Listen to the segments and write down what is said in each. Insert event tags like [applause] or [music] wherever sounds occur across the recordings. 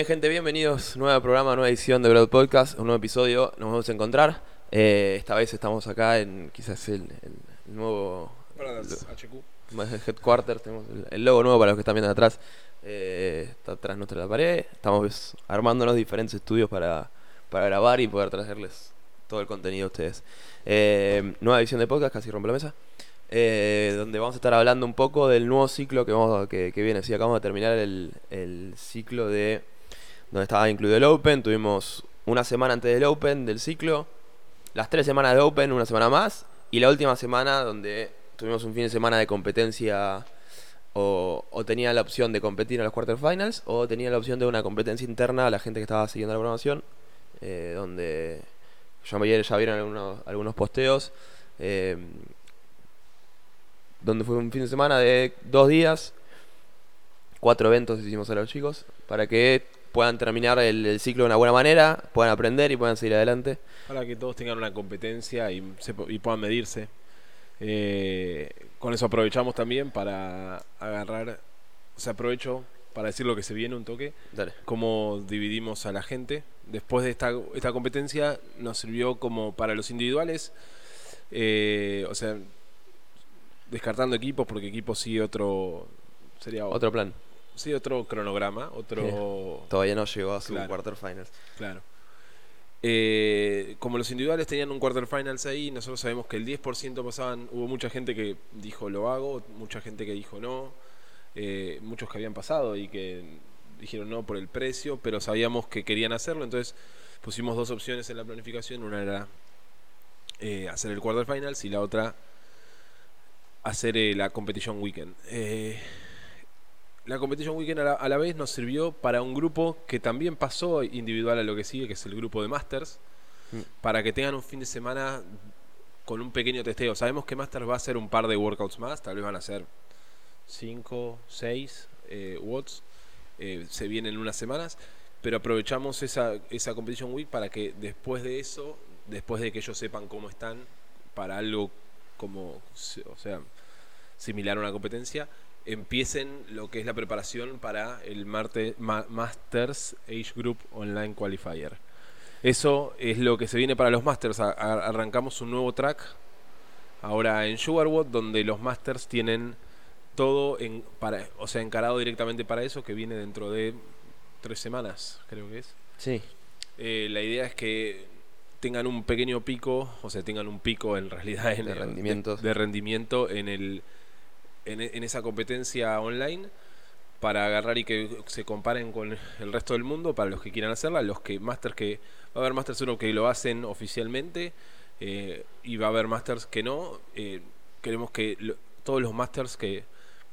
Bien, gente, bienvenidos. Nuevo programa, nueva edición de Broad Podcast, un nuevo episodio. Nos vamos a encontrar. Eh, esta vez estamos acá en quizás el, el nuevo Brothers HQ. más el headquarter. Tenemos el, el logo nuevo para los que están viendo atrás. Eh, está atrás nuestra pared. Estamos armándonos diferentes estudios para, para grabar y poder traerles todo el contenido a ustedes. Eh, nueva edición de podcast, casi rompe la mesa. eh, donde vamos a estar hablando un poco del nuevo ciclo que, vamos, a- que, que viene. Sí, acabamos de terminar el, el ciclo de donde estaba incluido el Open. Tuvimos una semana antes del Open del ciclo, las tres semanas de Open, una semana más, y la última semana donde tuvimos un fin de semana de competencia. O, tenía la opción de competir en los quarterfinals o tenía la opción de una competencia interna a la gente que estaba siguiendo la programación eh, donde ya, me- ya vieron algunos, algunos posteos eh, donde fue un fin de semana de dos días cuatro eventos hicimos a los chicos para que puedan terminar el, el ciclo de una buena manera puedan aprender y puedan seguir adelante Para que todos tengan una competencia y, se y puedan medirse. Eh, con eso aprovechamos también para agarrar, o sea, aprovecho para decir lo que se viene un toque, Dale. cómo dividimos a la gente. Después de esta, esta competencia nos sirvió como para los individuales, eh, o sea, descartando equipos, porque equipos sí otro, sería otro plan sí, otro cronograma, otro... todavía no llegó a su Claro. quarterfinals Claro. Eh, como los individuales tenían un quarterfinals ahí, nosotros sabemos que el 10% pasaban. Hubo mucha gente que dijo lo hago, mucha gente que dijo no, eh, muchos que habían pasado y que dijeron no por el precio, pero sabíamos que querían hacerlo, entonces pusimos dos opciones en la planificación: una era eh, hacer el quarterfinals y la otra hacer la competition weekend. Eh, la Competition Weekend a la, a la vez nos sirvió para un grupo que también pasó individual a lo que sigue, que es el grupo de Masters, Mm. para que tengan un fin de semana con un pequeño testeo. Sabemos que Masters va a hacer un par de workouts más, tal vez van a ser 5, 6 watts, eh, se vienen unas semanas, pero aprovechamos esa, esa Competition Week para que después de eso, después de que ellos sepan cómo están, para algo como, o sea, similar a una competencia, empiecen lo que es la preparación para el Marte, Ma- Masters Age Group Online Qualifier. Eso es lo que se viene para los Masters. A- a- arrancamos un nuevo track ahora en Sugarwood, donde los Masters tienen todo en, para, o sea, encarado directamente para eso, que viene dentro de tres semanas, creo que es. sí Eh, la idea es que tengan un pequeño pico, o sea, tengan un pico en realidad en De el- rendimientos. de rendimiento en el en, en esa competencia online para agarrar y que se comparen con el resto del mundo para los que quieran hacerla, los que masters que va a haber masters uno que lo hacen oficialmente eh, y va a haber masters que no. eh, queremos que lo- todos los masters que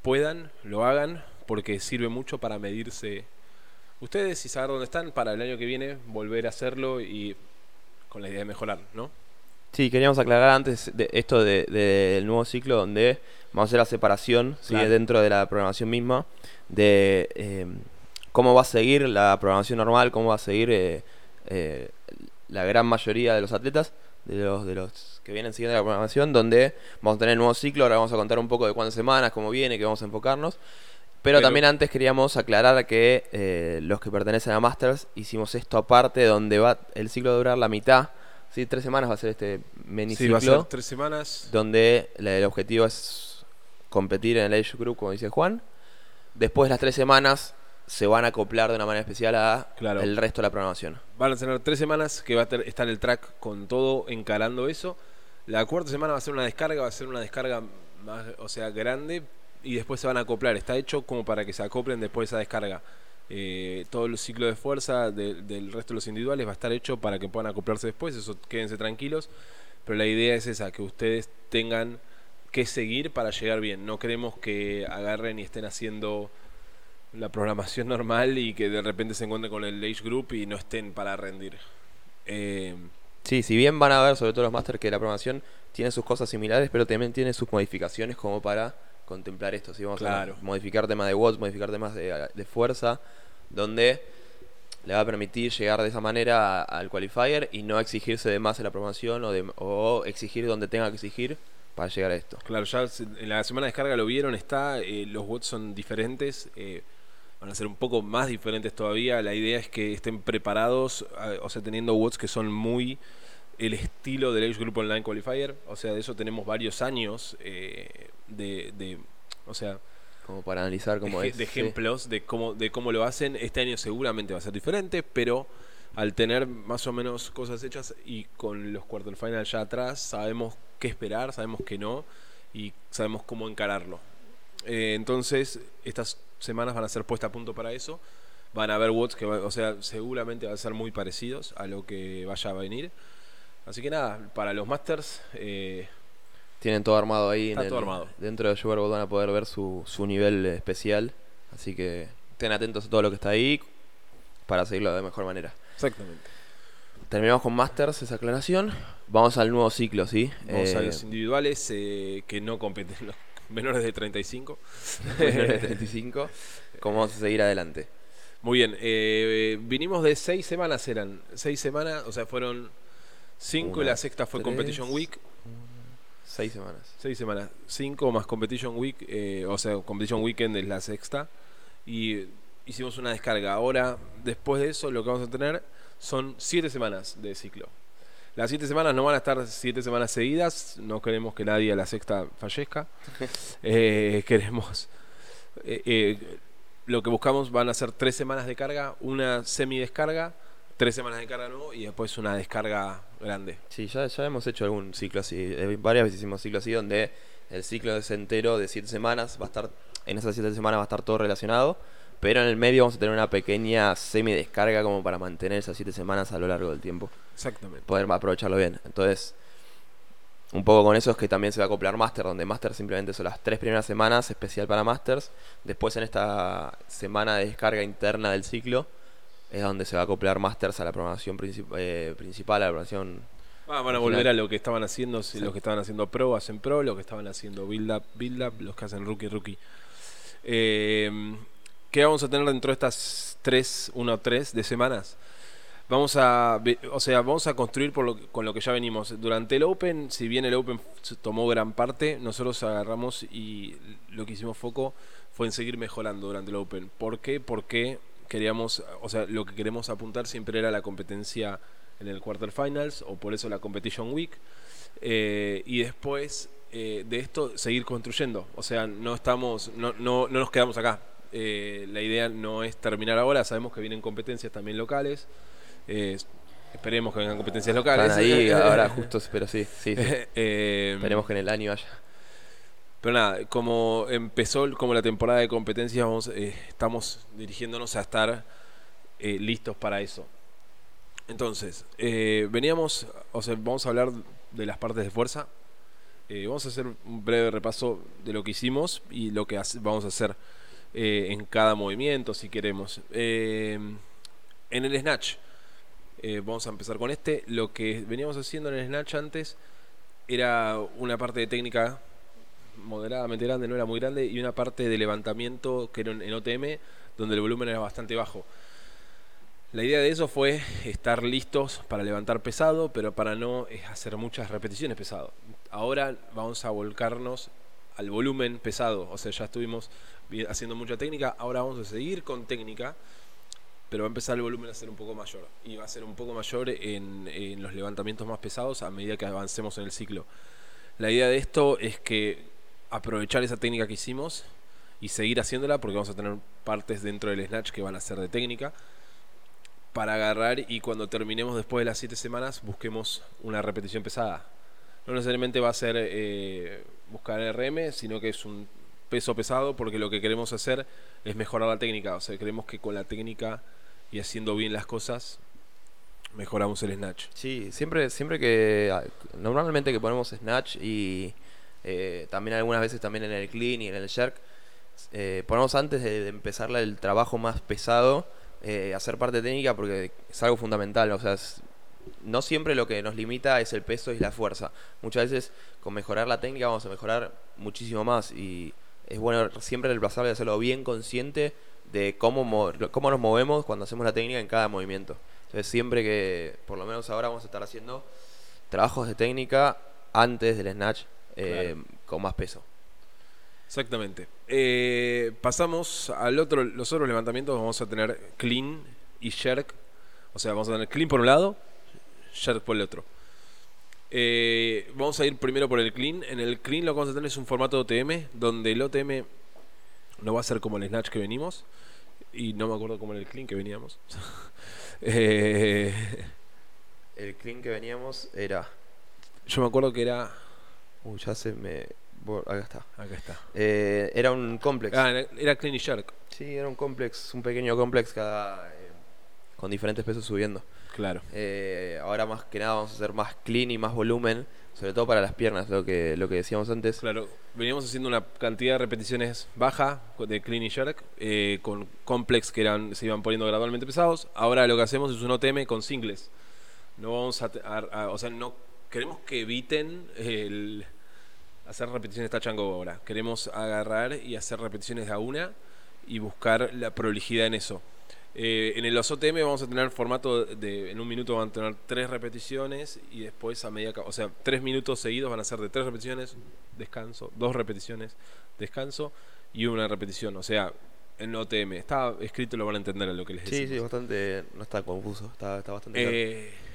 puedan lo hagan porque sirve mucho para medirse ustedes y saber dónde están para el año que viene volver a hacerlo y con la idea de mejorar, ¿no? Sí, queríamos aclarar antes de esto de- del nuevo ciclo donde vamos a hacer la separación ¿sí? Dentro de la programación misma de eh, cómo va a seguir la programación normal, cómo va a seguir eh, eh, la gran mayoría de los atletas, de los, de los que vienen siguiendo la programación, donde vamos a tener el nuevo ciclo, ahora vamos a contar un poco de cuántas semanas, cómo viene, que vamos a enfocarnos. Pero, Pero- también antes queríamos aclarar que eh, los que pertenecen a Masters hicimos esto aparte, donde va el ciclo va a durar la mitad. Sí, tres semanas va a ser este mini Sí, va a ser tres semanas. donde el objetivo es competir en el Age Group, como dice Juan. Después de las tres semanas se van a acoplar de una manera especial a Claro. el resto de la programación. Van a tener tres semanas que va a estar el track con todo encarando eso. La cuarta semana va a ser una descarga, va a ser una descarga más, o sea, grande y después se van a acoplar. Está hecho como para que se acoplen después de esa descarga. Eh, todo el ciclo de fuerza de- del resto de los individuales va a estar hecho para que puedan acoplarse después. Eso quédense tranquilos. Pero la idea es esa, que ustedes tengan que seguir para llegar bien. No queremos que agarren y estén haciendo la programación [laughs] normal y que de repente se encuentren con el Age Group y no estén para rendir. Eh, Sí, si bien van a ver, sobre todo los Masters, que la programación tiene sus cosas similares, pero también tiene sus modificaciones como para contemplar esto. Si vamos Claro. a modificar temas de watts, modificar temas de, de fuerza, donde le va a permitir llegar de esa manera al qualifier y no exigirse de más en la programación o, de- o exigir donde tenga que exigir para llegar a esto. claro, ya en la semana de descarga lo vieron, está, eh, los watts son diferentes. eh, van a ser un poco más diferentes todavía. La idea es que estén preparados, o sea, teniendo watts que son muy el estilo del Age Group Online Qualifier. O sea, de eso tenemos varios años eh, de, de, o sea, Como para analizar cómo de, es. de sí. ejemplos de cómo de cómo lo hacen. Este año seguramente va a ser diferente, pero al tener más o menos cosas hechas y con los quarterfinals ya atrás, sabemos qué esperar, sabemos que no y sabemos cómo encararlo. Eh, entonces, estas semanas van a ser puesta a punto para eso. Van a haber watts que, va- o sea, seguramente van a ser muy parecidos a lo que vaya a venir. Así que nada, para los Masters, eh, Tienen todo armado ahí. Está en todo el- armado. Dentro de Sugarboat van a poder ver su, su nivel especial. Así que estén atentos a todo lo que está ahí para seguirlo de mejor manera. exactamente. Terminamos con Masters, esa aclaración. Vamos al nuevo ciclo, ¿sí? Vamos a Eh, los individuales eh, que no competen, los [laughs] menores de 35. [laughs] menores de 35. ¿Cómo vamos a seguir adelante? Muy bien, eh, vinimos de seis semanas, eran seis semanas, o sea, fueron cinco y Una, la sexta fue tres. Competition Week. Seis semanas. Seis semanas, cinco más Competition Week, eh, o sea, Competition Weekend es la sexta. Y hicimos una descarga. Ahora, después de eso, lo que vamos a tener son siete semanas de ciclo. Las siete semanas no van a estar siete semanas seguidas. No queremos que nadie a la sexta fallezca. [laughs] Eh, queremos. eh, eh, lo que buscamos van a ser tres semanas de carga, una semi descarga, tres semanas de carga nuevo y después una descarga grande. Sí, ya, ya hemos hecho algún ciclo así. eh, varias veces hicimos ciclo así donde el ciclo es entero de siete semanas. Va a estar, en esas siete semanas va a estar todo relacionado. Pero en el medio vamos a tener una pequeña semi descarga como para mantener esas siete semanas a lo largo del tiempo. Exactamente. Poder aprovecharlo bien. Entonces, un poco con eso es que también se va a acoplar Master, donde Master simplemente son las tres primeras semanas, especial para Masters. Después en esta semana de descarga interna del ciclo, es donde se va a acoplar Masters a la programación princip- eh, principal, a la programación Ah, van a volver a lo que estaban haciendo, Sí. los que estaban haciendo pro hacen pro, los que estaban haciendo build up, build up, los que hacen rookie, rookie. Eh, ¿Qué vamos a tener dentro de estas 3, 1, 3 de semanas? Vamos a, o sea, vamos a construir por lo que- con lo que ya venimos. Durante el Open, si bien el Open tomó gran parte, nosotros agarramos y lo que hicimos foco fue en seguir mejorando durante el Open. ¿Por qué? Porque queríamos, o sea, lo que queremos apuntar siempre era la competencia en el quarterfinals o por eso la competition week. Eh, y después eh, de esto seguir construyendo. O sea no estamos no, no, no nos quedamos acá. Eh, la idea no es terminar ahora. Sabemos que vienen competencias también locales. Esperemos que vengan competencias locales. Están ahí [laughs] ahora justo, pero sí, sí, sí. [laughs] Esperemos que en el año haya. Pero nada, como empezó como la temporada de competencias, vamos, eh, estamos dirigiéndonos a estar eh, listos para eso. Entonces, eh, veníamos, o sea, vamos a hablar de las partes de fuerza. Vamos a hacer un breve repaso de lo que hicimos y lo que vamos a hacer en cada movimiento, si queremos. En el snatch, vamos a empezar con este. Lo que veníamos haciendo en el snatch antes era una parte de técnica moderadamente grande, no era muy grande, y una parte de levantamiento que era en OTM, donde el volumen era bastante bajo. La idea de eso fue estar listos para levantar pesado, pero para no eh, hacer muchas repeticiones pesado. Ahora vamos a volcarnos al volumen pesado, o sea, ya estuvimos vi- haciendo mucha técnica, ahora vamos a seguir con técnica, pero va a empezar el volumen a ser un poco mayor, y va a ser un poco mayor en, en los levantamientos más pesados a medida que avancemos en el ciclo. La idea de esto es que aprovechar esa técnica que hicimos y seguir haciéndola porque vamos a tener partes dentro del snatch que van a ser de técnica para agarrar y cuando terminemos después de las 7 semanas busquemos una repetición pesada. No necesariamente va a ser eh, buscar RM, sino que es un peso pesado porque lo que queremos hacer es mejorar la técnica. O sea, queremos que con la técnica y haciendo bien las cosas mejoramos el snatch. Sí, siempre, siempre que. ah, Normalmente que ponemos Snatch y eh, también algunas veces también en el Clean y en el Jerk, eh, ponemos antes de, de empezar el trabajo más pesado, eh, hacer parte técnica porque es algo fundamental. O sea, no siempre lo que nos limita es el peso y la fuerza. Muchas veces con mejorar la técnica vamos a mejorar muchísimo más y es bueno siempre reemplazarlo y hacerlo bien consciente de cómo, mo- cómo nos movemos cuando hacemos la técnica en cada movimiento. Entonces siempre que, por lo menos ahora vamos a estar haciendo trabajos de técnica antes del snatch eh, Claro. con más peso. Exactamente. eh, pasamos al otro, los otros levantamientos. Vamos a tener clean y jerk. O sea, vamos a tener clean por un lado, jerk por el otro. Eh, vamos a ir primero por el clean. En el clean lo que vamos a tener es un formato OTM, donde el OTM no va a ser como el snatch que venimos. Y no me acuerdo cómo era el clean que veníamos. [laughs] Eh, El clean que veníamos era. yo me acuerdo que era. Uy, ya se me. bo- Acá está. Acá está. Eh, era un complex. Ah, era- y jerk. Sí, era un complex, un pequeño complex cada. eh, con diferentes pesos subiendo. Claro. Eh, ahora más que nada vamos a hacer más clean y más volumen, sobre todo para las piernas, lo que, lo que decíamos antes. Claro, veníamos haciendo una cantidad de repeticiones baja de clean y jerk, eh, con complex que eran, se iban poniendo gradualmente pesados. Ahora lo que hacemos es un OTM con singles. No vamos a, a- a- o sea, no queremos que eviten el hacer repeticiones touch and go ahora. Queremos agarrar y hacer repeticiones de a una y buscar la prolijidad en eso. Eh, en el los OTM vamos a tener formato de en un minuto van a tener tres repeticiones y después a medida o sea, tres minutos seguidos van a ser de tres repeticiones, descanso, dos repeticiones, descanso y una repetición. O sea, en OTM está escrito lo van a entender a lo que les Sí, decimos. sí, bastante. No está confuso, está, está bastante claro.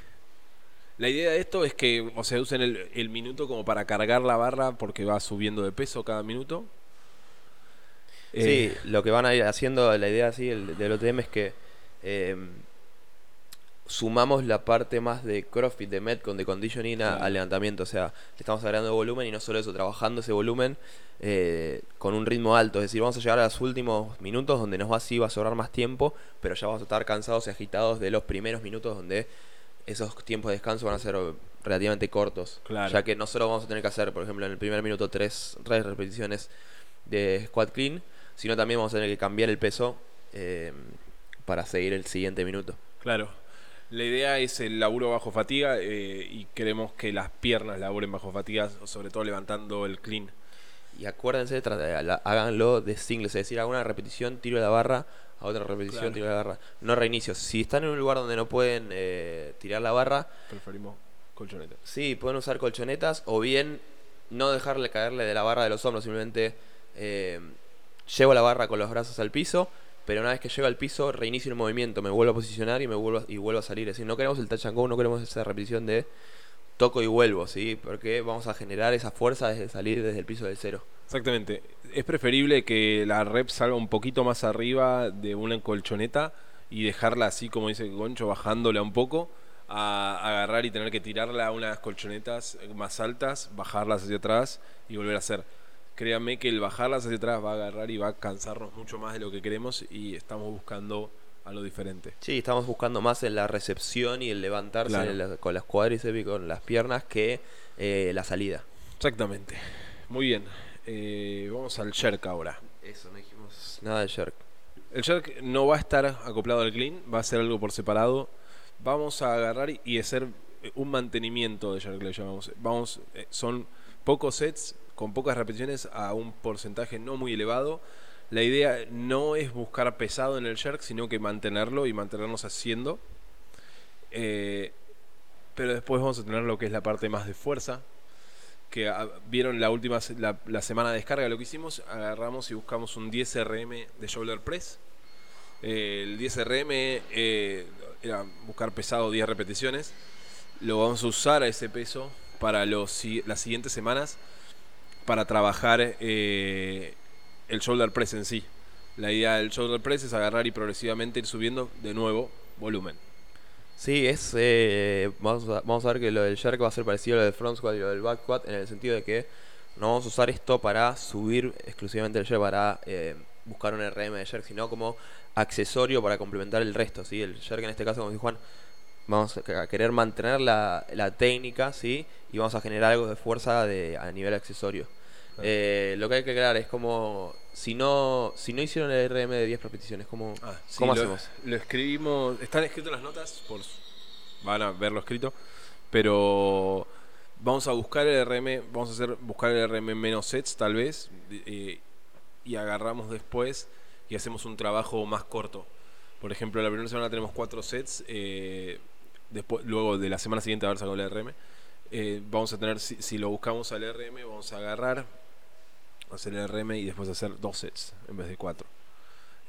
Eh, la idea de esto es que, o sea, usen el, el minuto como para cargar la barra porque va subiendo de peso cada minuto. Eh, Sí, lo que van a ir haciendo, la idea así el, del OTM es que eh, sumamos la parte más de CrossFit, de Metcon, de conditioning a- Claro. al levantamiento. O sea, le estamos agregando volumen y no solo eso, trabajando ese volumen eh, con un ritmo alto. Es decir, vamos a llegar a los últimos minutos donde nos va así, va a sobrar más tiempo, pero ya vamos a estar cansados y agitados de los primeros minutos donde esos tiempos de descanso van a ser relativamente cortos. Claro. Ya que no solo vamos a tener que hacer, por ejemplo, en el primer minuto tres, tres repeticiones de squat clean, sino también vamos a tener que cambiar el peso eh, para seguir el siguiente minuto. Claro. La idea es el laburo bajo fatiga eh, y queremos que las piernas laburen bajo fatiga, sobre todo levantando el clean. Y acuérdense, eh, háganlo de singles, es decir, hagan una repetición, tiro la barra, a otra repetición, Claro. tiro la barra. No reinicios. Si están en un lugar donde no pueden eh, tirar la barra, Preferimos colchoneta. sí, pueden usar colchonetas o bien no dejarle caerle de la barra de los hombros, simplemente eh, llevo la barra con los brazos al piso, pero una vez que llego al piso reinicio el movimiento, me vuelvo a posicionar y me vuelvo a- y vuelvo a salir. Es decir, no queremos el touch and go, no queremos esa repetición de toco y vuelvo, ¿sí? Porque vamos a generar esa fuerza desde salir desde el piso del cero. Exactamente. Es preferible que la rep salga un poquito más arriba de una colchoneta y dejarla así, como dice Goncho, bajándola un poco, a agarrar y tener que tirarla a unas colchonetas más altas, bajarlas hacia atrás y volver a hacer. Créanme que el bajarlas hacia atrás va a agarrar y va a cansarnos mucho más de lo que queremos y estamos buscando algo diferente. Sí, estamos buscando más en la recepción y el levantarse Claro. en la- con las cuádriceps y con las piernas que eh, la salida. Exactamente. Muy bien. Eh, vamos al jerk ahora. Eso, no dijimos nada de jerk. El jerk no va a estar acoplado al clean, va a ser algo por separado. Vamos a agarrar y- hacer eh, un mantenimiento de jerk, le llamamos. Vamos, son pocos sets con pocas repeticiones a un porcentaje no muy elevado. La idea no es buscar pesado en el jerk, sino que mantenerlo y mantenernos haciendo. Eh, pero después vamos a tener lo que es la parte más de fuerza. Que ah, vieron la última la, semana de descarga lo que hicimos, agarramos y buscamos un 10 RM de shoulder press. Eh, el 10 RM eh, era buscar pesado 10 repeticiones. Lo vamos a usar a ese peso para los, las siguientes semanas para trabajar el shoulder press en sí. La idea del shoulder press es agarrar y progresivamente ir subiendo de nuevo volumen. Sí, es. eh, vamos, a, vamos a ver que lo del jerk va a ser parecido a lo del front squat y lo del back squat en el sentido de que no vamos a usar esto para subir exclusivamente el jerk, para eh, buscar un RM de jerk, sino como accesorio para complementar el resto. ¿sí? El jerk en este caso, como dijo Juan, vamos a querer mantener la, la técnica ¿sí? y vamos a generar algo de fuerza de, a nivel accesorio. Claro. Eh, lo que hay que aclarar es como si no si no hicieron el RM de 10 repeticiones, ¿cómo, Ah, sí, ¿cómo lo, hacemos? Lo escribimos, están escritas las notas, por, van a verlo escrito, pero vamos a buscar el RM, vamos a hacer buscar el RM en menos sets tal vez, eh, y agarramos después y hacemos un trabajo más corto. Por ejemplo, la primera semana tenemos cuatro sets, eh, después, luego de la semana siguiente haber sacado el RM, eh, vamos a tener, si, si lo buscamos al RM, vamos a agarrar, hacer el RM y después hacer dos sets en vez de cuatro.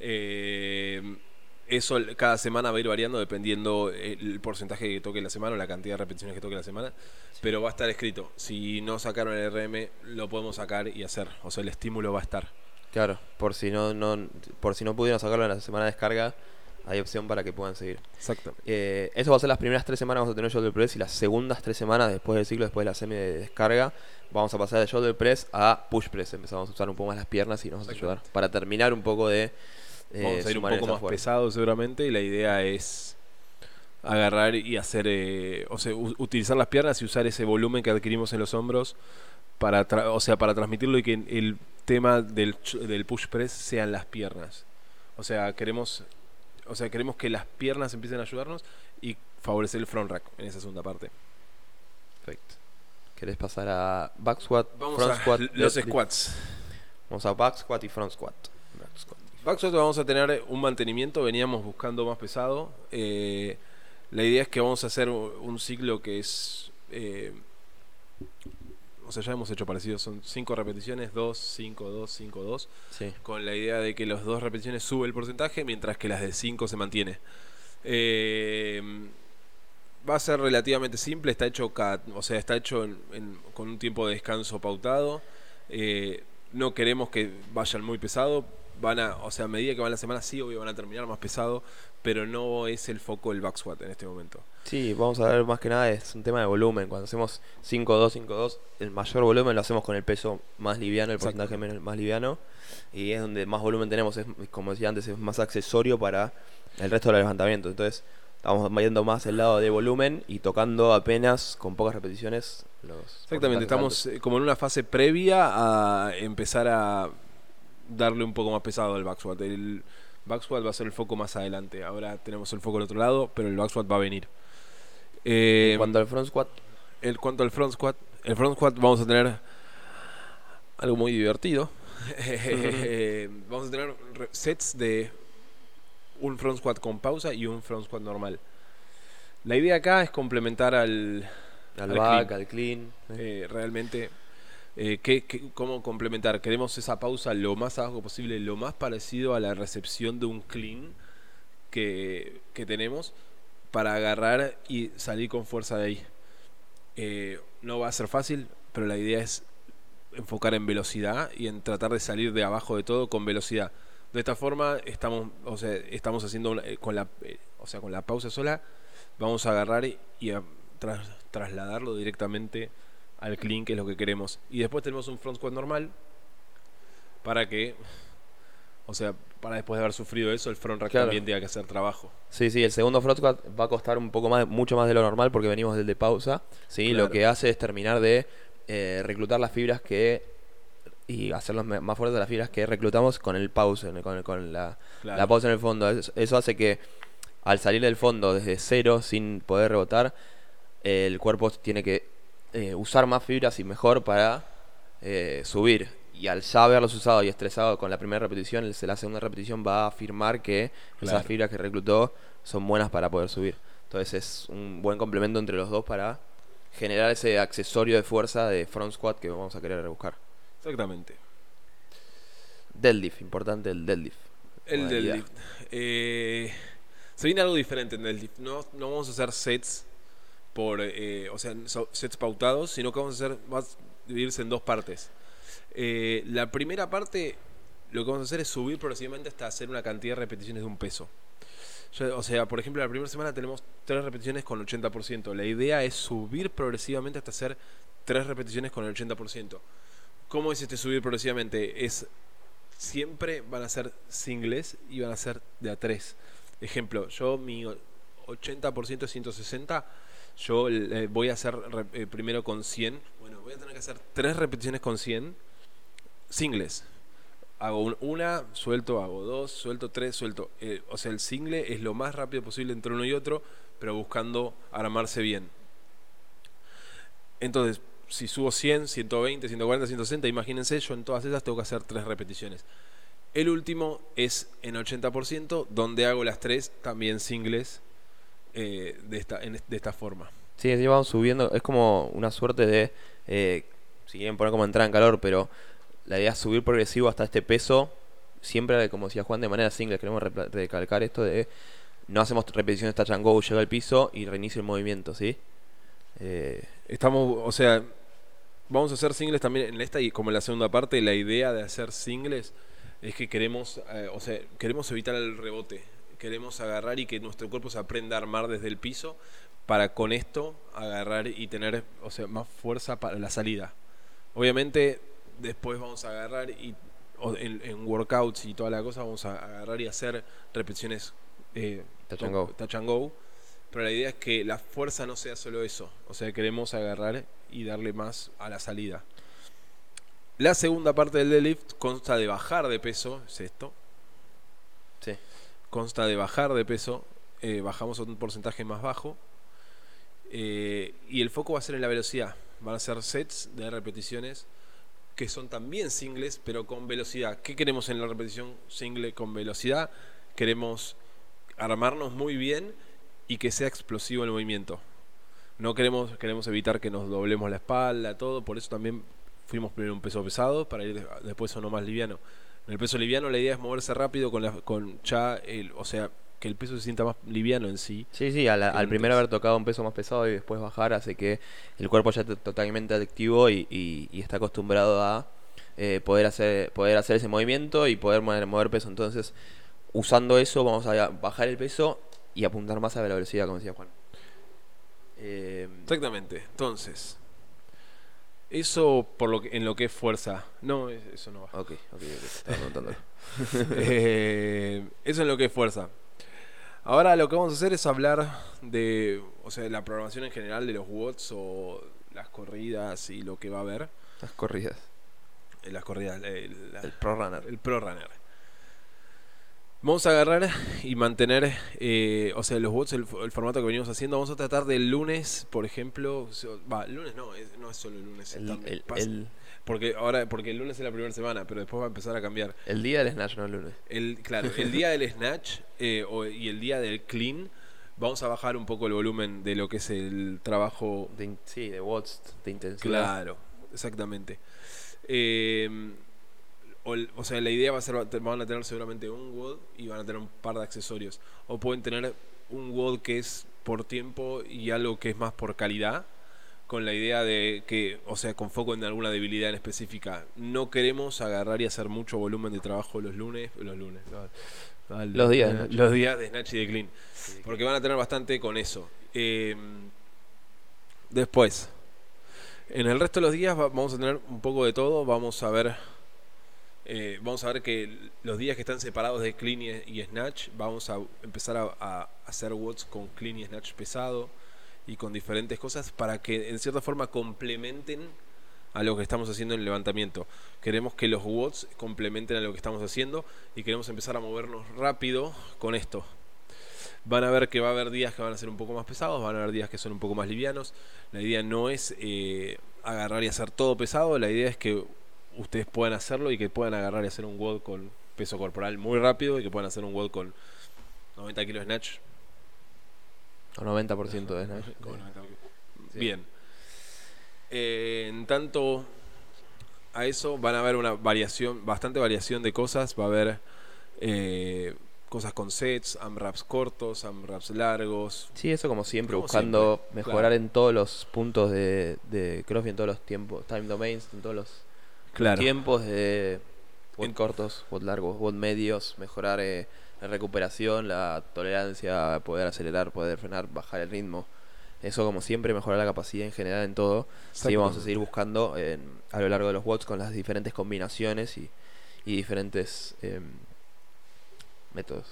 Eh, eso cada semana va a ir variando dependiendo el porcentaje que toque la semana o la cantidad de repeticiones que toque la semana. Pero va a estar escrito. Si no sacaron el RM, lo podemos sacar y hacer. O sea, el estímulo va a estar. Claro, por si no, no, por si no pudieron sacarlo en la semana de descarga, hay opción para que puedan seguir. Exactamente. Eh, eso va a ser las primeras tres semanas vamos a tener shoulder press y las segundas tres semanas después del ciclo, después de la semi de descarga, vamos a pasar de shoulder press a push press. Empezamos a usar un poco más las piernas y nos va a ayudar para terminar un poco de eh, Vamos a ir un poco más fuerza. pesado seguramente y la idea es agarrar y hacer, eh, o sea, utilizar las piernas y usar ese volumen que adquirimos en los hombros para, tra- o sea, para transmitirlo y que el tema del, del push press sean las piernas. O sea, queremos, o sea, queremos que las piernas empiecen a ayudarnos y favorecer el front rack en esa segunda parte. Perfecto. ¿Querés pasar a back squat, Vamos front a squat? [laughs] los squats. Vamos a back squat y front squat. Back squat. Back squat vamos a tener un mantenimiento, veníamos buscando más pesado. Eh, la idea es que vamos a hacer un ciclo que es... eh, o sea, ya hemos hecho parecido, son 5 repeticiones, 2, 5, 2, 5, 2, Sí. con la idea de que las dos repeticiones sube el porcentaje, mientras que las de 5 se mantiene. Eh, va a ser relativamente simple, está hecho, cada- o sea, está hecho en- en- con un tiempo de descanso pautado. Eh, no queremos que vayan muy pesado. Van a, o sea, a medida que van las semanas, sí, obvio van a terminar más pesado, pero no es el foco del back squat en este momento. Sí, vamos a ver más que nada, es un tema de volumen. Cuando hacemos 5-2, 5-2, el mayor volumen lo hacemos con el peso más liviano, el Exacto. porcentaje más liviano. Y es donde más volumen tenemos, es como decía antes, es más accesorio para el resto de los levantamientos. Entonces, estamos yendo más el lado de volumen y tocando apenas con pocas repeticiones los. Exactamente, estamos altos. eh, como en una fase previa a empezar a darle un poco más pesado al back squat. El back squat va a ser el foco más adelante. Ahora tenemos el foco al otro lado, pero el back squat va a venir. Eh, En cuanto al front squat, el cuanto al front squat, el front squat vamos a tener algo muy divertido. [laughs] [laughs] vamos a tener sets de un front squat con pausa y un front squat normal. La idea acá es complementar al, al, al back, clean. al clean. eh. eh, realmente eh, ¿qué- qué- cómo complementar. Queremos esa pausa lo más abajo posible, lo más parecido a la recepción de un clean que, que tenemos para agarrar y salir con fuerza de ahí. Eh, no va a ser fácil, pero la idea es enfocar en velocidad y en tratar de salir de abajo de todo con velocidad. De esta forma estamos, o sea, estamos haciendo eh, con la, eh, o sea, con la pausa sola, vamos a agarrar y, y a tras- trasladarlo directamente al clean, que es lo que queremos. Y después tenemos un front squat normal para que, o sea, para después de haber sufrido eso, el front rack Claro. también tenga que hacer trabajo. Sí, sí, el segundo front squat va a costar un poco más, mucho más de lo normal porque venimos del de pausa. Sí, Claro. lo que hace es terminar de eh, reclutar las fibras que y hacerlos más fuertes las fibras que reclutamos con el pause, con, el- con la, Claro. la pausa en el fondo. Eso, eso hace que al salir del fondo desde cero sin poder rebotar, el cuerpo tiene que eh, usar más fibras y mejor para eh, subir. Y al ya haberlos usado y estresado con la primera repetición, el- la segunda repetición va a afirmar que Claro. esas fibras que reclutó son buenas para poder subir. Entonces es un buen complemento entre los dos para generar ese accesorio de fuerza de front squat que vamos a querer buscar. Exactamente. Deadlift, importante el deadlift. El deadlift. Eh, se viene algo diferente en deadlift. No, no vamos a hacer sets por, eh, o sea, sets pautados, sino que vamos a hacer, va a dividirse en dos partes. Eh, la primera parte, lo que vamos a hacer es subir progresivamente hasta hacer una cantidad de repeticiones de un peso. O sea, por ejemplo, la primera semana tenemos tres repeticiones con 80%. La idea es subir progresivamente hasta hacer tres repeticiones con el 80%. ¿Cómo es este subir progresivamente? Es siempre van a ser singles y van a ser de a 3. Ejemplo, yo mi o- 80% es 160, yo eh, voy a hacer eh, primero con 100. Bueno, voy a tener que hacer 3 repeticiones con 100 singles. Hago un- una, suelto, hago dos, suelto tres, suelto. Eh, o sea, el single es lo más rápido posible entre uno y otro, pero buscando armarse bien. Entonces, si subo 100, 120, 140, 160, imagínense, yo en todas esas tengo que hacer tres repeticiones. El último es en 80%, donde hago las tres también singles eh, de, esta, en de esta forma. Sí, así vamos subiendo. Es como una suerte de. eh, si quieren poner como entrar en calor, pero la idea es subir progresivo hasta este peso. Siempre, como decía Juan, de manera single. Queremos recalcar esto de no hacemos repeticiones touch and go, llega al piso y reinicia el movimiento, ¿sí? Eh, Estamos, o sea, vamos a hacer singles también en esta y como en la segunda parte, la idea de hacer singles es que queremos, eh, o sea, queremos evitar el rebote. Queremos agarrar y que nuestro cuerpo se aprenda a armar desde el piso para con esto agarrar y tener, o sea, más fuerza para la salida. Obviamente, después vamos a agarrar y en, en workouts y toda la cosa, vamos a agarrar y hacer repeticiones eh, Touch and go. touch and go. Pero la idea es que la fuerza no sea solo eso. O sea, queremos agarrar y darle más a la salida. La segunda parte del deadlift consta de bajar de peso, es esto. sí. Consta de bajar de peso. eh, bajamos a un porcentaje más bajo. eh, y el foco va a ser en la velocidad. Van a ser sets de repeticiones que son también singles, pero con velocidad. ¿Qué queremos en la repetición single con velocidad? Queremos armarnos muy bien y que sea explosivo el movimiento. No queremos, queremos evitar que nos doblemos la espalda, todo, por eso también fuimos primero un peso pesado para ir de- después a uno más liviano. En el peso liviano la idea es moverse rápido con, la, con ya el, o sea, que el peso se sienta más liviano en sí. Sí, sí, al, primero haber tocado un peso más pesado y después bajar hace que el cuerpo ya esté totalmente activo y, y- y está acostumbrado a eh, poder, hacer, poder hacer ese movimiento y poder mover, mover peso. Entonces, usando eso, vamos a bajar el peso y apuntar más a la velocidad, como decía Juan. Eh, Exactamente. Entonces, eso por lo que, en lo que es fuerza. No, es- eso no va. ok, ok, ok, estaba anotándolo. [laughs] Eh, eso en lo que es fuerza. Ahora lo que vamos a hacer es hablar de, o sea, de la programación en general de los watts o las corridas y lo que va a haber. Las corridas. Eh, Las corridas, eh, la- El Pro Runner. el Pro Runner. Vamos a agarrar y mantener, eh, o sea, los watts, el, el formato que venimos haciendo. Vamos a tratar del lunes, por ejemplo. Va, el lunes no, es, no es solo el lunes. es El, el- porque ahora, porque el lunes es la primera semana, pero después va a empezar a cambiar. el día del Snatch, no el lunes. El, claro, el día del snatch eh, o- y el día del clean, vamos a bajar un poco el volumen de lo que es el trabajo. De sí, de watts, de intensidad. Claro, exactamente. Eh, o, el- o sea, la idea va a ser, van a tener seguramente un WOD y van a tener un par de accesorios. O pueden tener un WOD que es por tiempo y algo que es más por calidad, con la idea de que, o sea, con foco en alguna debilidad en específica. No queremos agarrar y hacer mucho volumen de trabajo los lunes, los lunes, no, al- Los días de los días de Snatch y de Clean. Porque van a tener bastante con eso. Eh, después, en el resto de los días va- vamos a tener un poco de todo. Vamos a ver. Eh, vamos a ver que los días que están separados de clean y, snatch, vamos a empezar a, a hacer watts con clean y snatch pesado y con diferentes cosas para que en cierta forma complementen a lo que estamos haciendo en el levantamiento. Queremos que los watts complementen a lo que estamos haciendo y queremos empezar a movernos rápido con esto. Van a ver que va a haber días que van a ser un poco más pesados, van a haber días que son un poco más livianos. La idea no es eh, agarrar y hacer todo pesado, la idea es que ustedes puedan hacerlo y que puedan agarrar y hacer un WOD con peso corporal muy rápido y que puedan hacer un WOD con 90 kilos de snatch. O 90% de Snatch. [laughs] Con 90 kilos. Sí. Bien. Eh, en tanto a eso van a haber una variación, bastante variación de cosas. Va a haber eh, cosas con sets, AMRAPs cortos, AMRAPs largos. Sí, eso como siempre, Como buscando siempre, mejorar claro. en todos los puntos de, de CrossFit, en todos los tiempos, time domains, en todos los Claro. tiempos de WOD cortos, WOD largos, WOD medios, mejorar eh, la recuperación, la tolerancia, poder acelerar, poder frenar, bajar el ritmo. Eso como siempre, mejorar la capacidad en general en todo. Sí, vamos a seguir buscando en- a lo largo de los WODs con las diferentes combinaciones y, y diferentes em, métodos.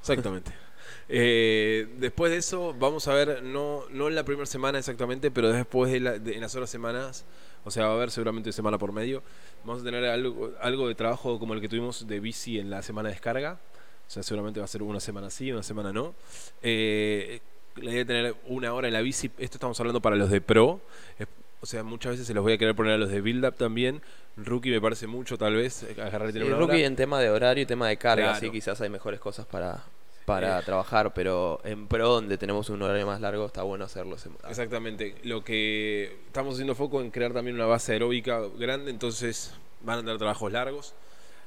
Exactamente. [laughs] Eh, después de eso, vamos a ver, no, no en la primera semana exactamente, pero después de, la- de- en las otras semanas, o sea, va a haber seguramente semana por medio, vamos a tener algo, algo de trabajo como el que tuvimos de bici en la semana de descarga. O sea, seguramente va a ser una semana sí, una semana no. Eh, la idea de tener una hora en la bici, esto estamos hablando para los de pro. Es- o sea, muchas veces se los voy a querer poner a los de build up también. Rookie me parece mucho, tal vez, agarrar y tener Sí, una rookie hora. en tema de horario y tema de carga, Claro. sí, quizás hay mejores cosas para, para Eh. trabajar, pero en pro, donde tenemos un horario más largo, está bueno hacerlo. Exactamente. Lo que estamos haciendo foco en crear también una base aeróbica grande, entonces van a tener trabajos largos.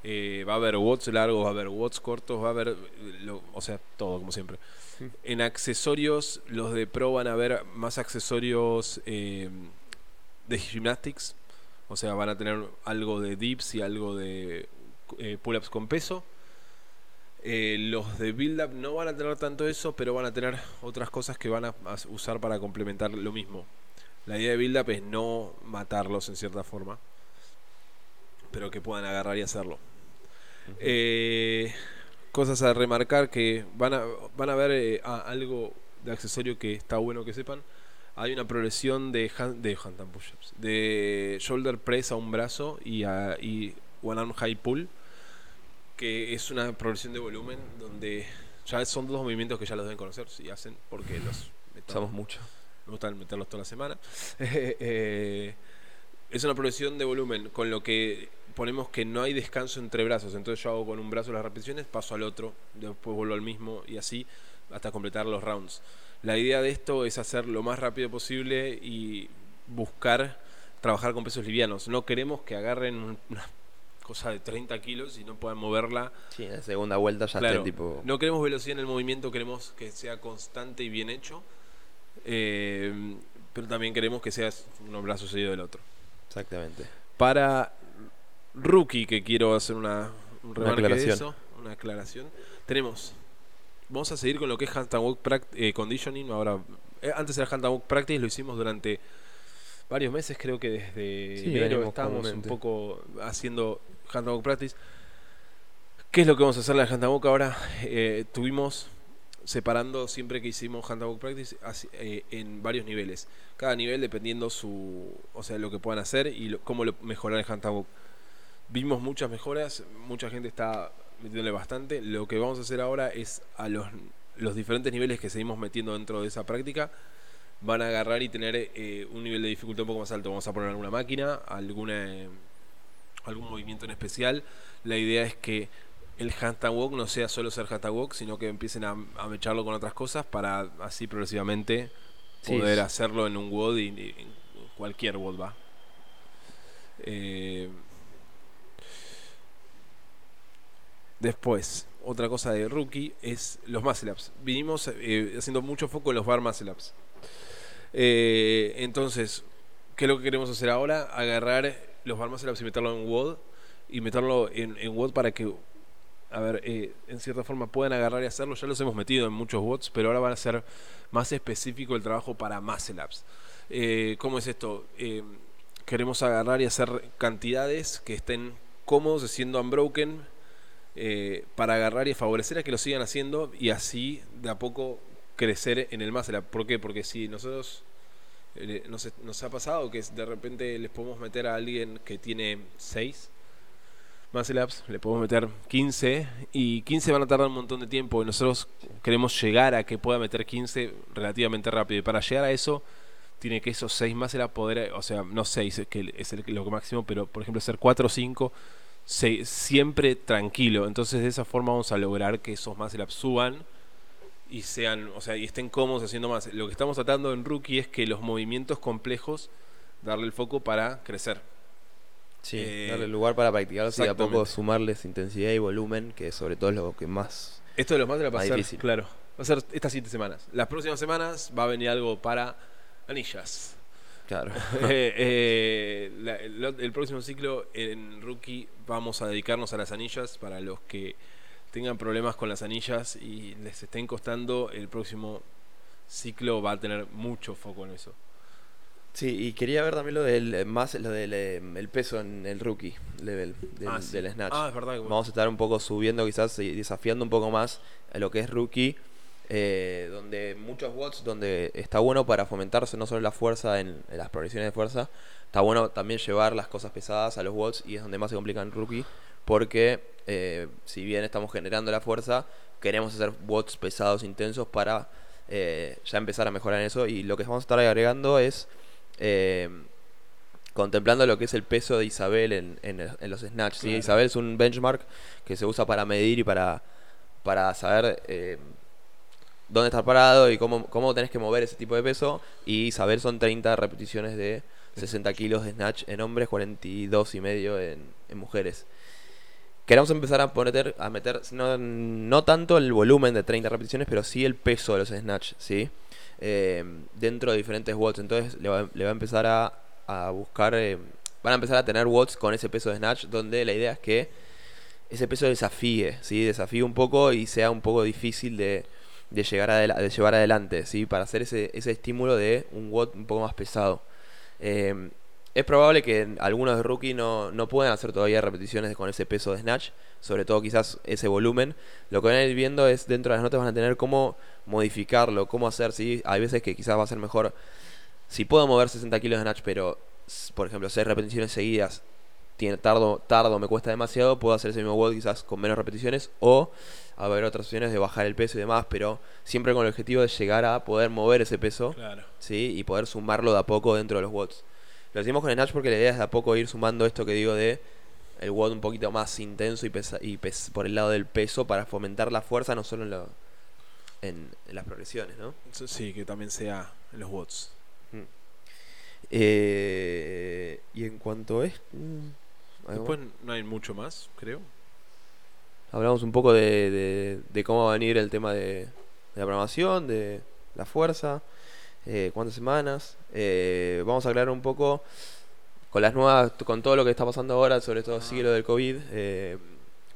Eh, va a haber watts largos, va a haber watts cortos, va a haber, eh, lo- o sea, todo como siempre. En accesorios, los de Pro van a haber más accesorios eh, de gymnastics. O sea, van a tener algo de dips y algo de eh, pull-ups con peso. Eh, los de Build Up no van a tener tanto eso, pero van a tener otras cosas que van a, a usar para complementar lo mismo. La idea de Build Up es no matarlos en cierta forma, pero que puedan agarrar y hacerlo. Eh, cosas a remarcar que van a, van a ver eh, ah, algo de accesorio que está bueno que sepan. Hay una progresión de, hand- de handstand push-ups, de shoulder press a un brazo y, a, y one arm high pull, que es una progresión de volumen donde ya son dos movimientos que ya los deben conocer si hacen, porque los Usamos mucho. me gusta meterlos toda la semana. [laughs] Eh, es una progresión de volumen, con lo que ponemos que no hay descanso entre brazos. Entonces yo hago con un brazo las repeticiones, paso al otro, después vuelvo al mismo y así hasta completar los rounds. La idea de esto es hacer lo más rápido posible y buscar trabajar con pesos livianos. No queremos que agarren un- una cosa de 30 kilos y no puedan moverla Sí, en la segunda vuelta ya Claro, está tipo. no queremos velocidad en el movimiento, queremos que sea constante y bien hecho. eh, pero también queremos que sea un brazo seguido del otro. Exactamente. Para Rookie, que quiero hacer una, un Una remarque de aclaración. eso, una aclaración. Tenemos. Vamos a seguir con lo que es Handstand Walk eh, Conditioning. Ahora, eh, antes era Handstand Walk Practice, lo hicimos durante varios meses, creo que desde Sí, enero estábamos un poco haciendo Walk Practice. ¿Qué es lo que vamos a hacer en la Walk ahora? Eh, tuvimos separando siempre que hicimos Walk Practice eh, en varios niveles. Cada nivel dependiendo su, o sea, lo que puedan hacer y cómo lo- mejorar el Walk. Vimos muchas mejoras, mucha gente está metiéndole bastante. Lo que vamos a hacer ahora es a los, los diferentes niveles que seguimos metiendo dentro de esa práctica, van a agarrar y tener eh, un nivel de dificultad un poco más alto. Vamos a poner alguna máquina, alguna, eh, algún movimiento en especial. La idea es que el handstand walk no sea solo ser handstand walk, sino que empiecen a, a mecharlo con otras cosas para así progresivamente poder hacerlo en un WOD y, y en cualquier WOD va. Eh, después, otra cosa de rookie es los muscle ups. Vinimos eh, haciendo mucho foco en los bar muscle ups. Eh, entonces, ¿qué es lo que queremos hacer ahora? Agarrar los muscle ups y meterlo en WOD y meterlo en, en WOD para que, a ver, eh, en cierta forma puedan agarrar y hacerlo. Ya los hemos metido en muchos WODs, pero ahora van a ser más específico el trabajo para ups. Eh, ¿Cómo es esto? Eh, queremos agarrar y hacer cantidades que estén cómodos haciendo unbroken para agarrar y favorecer a que lo sigan haciendo y así de a poco crecer en el up. ¿Por qué? Porque si nosotros nos, nos ha pasado que de repente les podemos meter a alguien que tiene 6 muscle ups, le podemos meter 15 y 15 van a tardar un montón de tiempo y nosotros queremos llegar a que pueda meter 15 relativamente rápido y para llegar a eso tiene que esos 6 muscle ups poder, o sea, no 6 que es el, lo máximo, pero por ejemplo ser 4 o 5 se- siempre tranquilo. Entonces de esa forma vamos a lograr que esos muscle ups suban y sean, o sea, y estén cómodos haciendo más. Lo que estamos tratando en rookie es que los movimientos complejos darle el foco para crecer. Sí, Eh, darle lugar para practicarlos y a poco sumarles intensidad y volumen, que sobre todo es lo que más. Esto de los ups va a ser, difícil. claro, va a ser estas siete semanas. Las próximas semanas va a venir algo para anillas. Claro. [laughs] Eh, eh, la- el, el próximo ciclo en Rookie vamos a dedicarnos a las anillas para los que tengan problemas con las anillas y les estén costando. El próximo ciclo va a tener mucho foco en eso. Sí, y quería ver también lo del eh, más lo del eh, el peso en el rookie level del, Ah, sí. del snatch. Ah, es verdad. que- Vamos a estar un poco subiendo quizás y desafiando un poco más a lo que es rookie, eh, donde muchos watts, donde está bueno para fomentarse no solo la fuerza en, en las progresiones de fuerza, está bueno también llevar las cosas pesadas a los watts y es donde más se complica en rookie, porque eh, si bien estamos generando la fuerza, queremos hacer watts pesados intensos para eh, ya empezar a mejorar en eso y lo que vamos a estar agregando es eh, contemplando lo que es el peso de Isabel en, en, los snatch. ¿sí? Claro. Isabel es un benchmark que se usa para medir y para, para saber eh, dónde estar parado y cómo, cómo tenés que mover ese tipo de peso. Y Isabel son 30 repeticiones de 60 kilos de snatch en hombres, 42 y medio en, en mujeres. Queremos empezar a poner, a meter, no, no tanto el volumen de 30 repeticiones, pero sí el peso de los snatch, ¿sí? Eh, dentro de diferentes watts. Entonces le va, a empezar a, a buscar, eh, van a empezar a tener watts con ese peso de snatch, donde la idea es que ese peso desafíe, ¿sí? Desafíe un poco y sea un poco difícil de, llegar de llevar adelante, ¿sí? Para hacer ese, ese estímulo de un watt un poco más pesado. Eh, es probable que algunos de rookie no, no puedan hacer todavía repeticiones con ese peso de snatch, sobre todo quizás ese volumen. Lo que van a ir viendo es dentro de las notas van a tener cómo modificarlo, cómo hacer, ¿sí? Hay veces que quizás va a ser mejor, si puedo mover 60 kilos de snatch, pero por ejemplo 6 repeticiones seguidas, tiene, tardo, tardo, me cuesta demasiado, puedo hacer ese mismo WOD quizás con menos repeticiones o haber otras opciones de bajar el peso y demás, pero siempre con el objetivo de llegar a poder mover ese peso Claro. ¿sí? Y poder sumarlo de a poco dentro de los watts. Lo decimos con Snatch porque la idea es de a poco ir sumando esto que digo de el watt un poquito más intenso y, pesa y pes- por el lado del peso para fomentar la fuerza no solo en, lo- en, en las progresiones, ¿no? Sí, que también sea en los watts. Eh, y en cuanto a esto, mm, Después no hay mucho más, creo. Hablamos un poco de, de- de cómo va a venir el tema de, de la programación, de la fuerza, eh, cuántas semanas. Eh, vamos a aclarar un poco con las nuevas, con todo lo que está pasando ahora, sobre todo sigue lo del COVID. eh,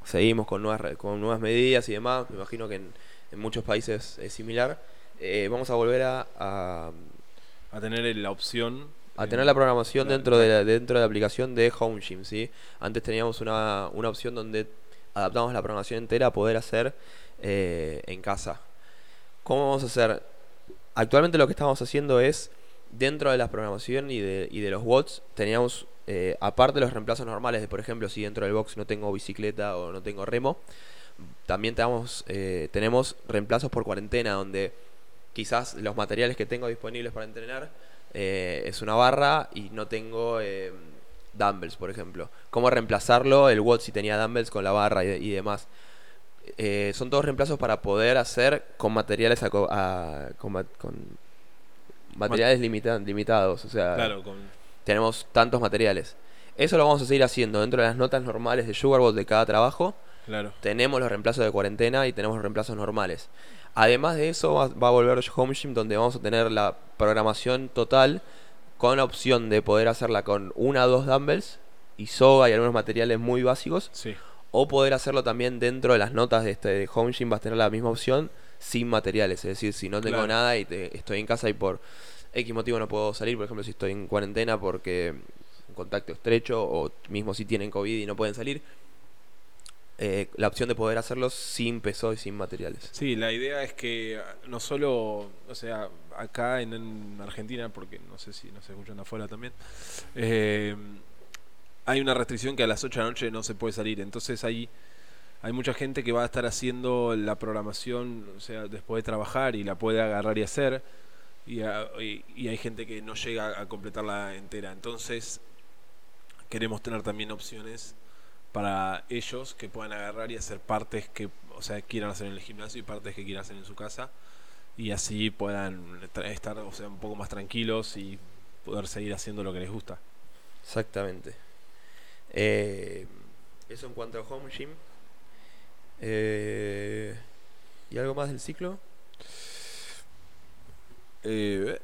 seguimos con nuevas, con nuevas medidas y demás. Me imagino que en, en muchos países es similar. Eh, vamos a volver a, a, A tener la opción. a tener la programación dentro de la, dentro de la aplicación de Home Gym, ¿sí? Antes teníamos una, una opción donde adaptamos la programación entera a poder hacer eh, en casa. ¿Cómo vamos a hacer? Actualmente lo que estamos haciendo es, dentro de la programación y de, y de los watts, teníamos, eh, aparte de los reemplazos normales, de por ejemplo, si dentro del box no tengo bicicleta o no tengo remo, también tenemos, eh, tenemos reemplazos por cuarentena, donde quizás los materiales que tengo disponibles para entrenar eh, es una barra y no tengo eh, dumbbells, por ejemplo. ¿Cómo reemplazarlo? El WOD si tenía dumbbells con la barra y demás. Eh, son todos reemplazos para poder hacer con materiales a- con, ma- con materiales limita- limitados. O sea, Claro, con. tenemos tantos materiales. Eso lo vamos a seguir haciendo dentro de las notas normales de Sugarbot de cada trabajo Claro. tenemos los reemplazos de cuarentena y tenemos los reemplazos normales. Además de eso, va, va a volver Home Gym donde vamos a tener la programación total con la opción de poder hacerla con una o dos dumbbells y soga y algunos materiales muy básicos, Sí. O poder hacerlo también dentro de las notas de este de Home Gym, vas a tener la misma opción sin materiales. Es decir, si no tengo Claro. nada y te- estoy en casa y por X motivo no puedo salir, por ejemplo, si estoy en cuarentena porque un contacto estrecho o mismo si tienen COVID y no pueden salir, eh, la opción de poder hacerlo sin peso y sin materiales. Sí, la idea es que no solo, o sea, acá en, en Argentina, porque no sé si nos escuchan afuera también, eh, hay una restricción que a las 8 de la noche no se puede salir. Entonces hay, hay mucha gente que va a estar haciendo la programación, o sea, después de trabajar y la puede agarrar y hacer. Y, a- y- y hay gente que no llega a completarla entera. Entonces queremos tener también opciones para ellos que puedan agarrar y hacer partes que, o sea, quieran hacer en el gimnasio y partes que quieran hacer en su casa y así puedan estar, o sea, un poco más tranquilos y poder seguir haciendo lo que les gusta. Exactamente. Eh, eso en cuanto a Home Gym. Eh, ¿Y algo más del ciclo? Eh,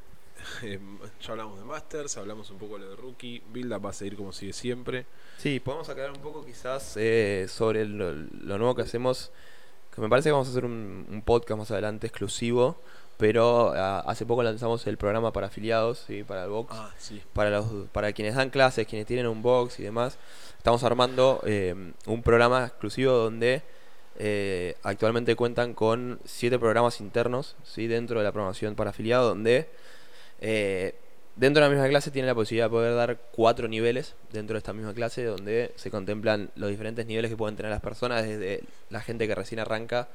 eh, ya hablamos de Masters, hablamos un poco de lo de Rookie, Build Up va a seguir como sigue siempre. Sí, podemos aclarar un poco quizás eh, sobre lo, lo nuevo que hacemos. Que me parece que vamos a hacer un, un podcast más adelante exclusivo. Pero ah, hace poco lanzamos el programa para afiliados, ¿sí? para el box. Ah, sí. para los para quienes dan clases, quienes tienen un box y demás, estamos armando eh, un programa exclusivo donde eh, actualmente cuentan con siete programas internos, ¿sí? dentro de la programación para afiliado, donde eh, dentro de la misma clase tiene la posibilidad de poder dar cuatro niveles dentro de esta misma clase, donde se contemplan los diferentes niveles que pueden tener las personas, desde la gente que recién arranca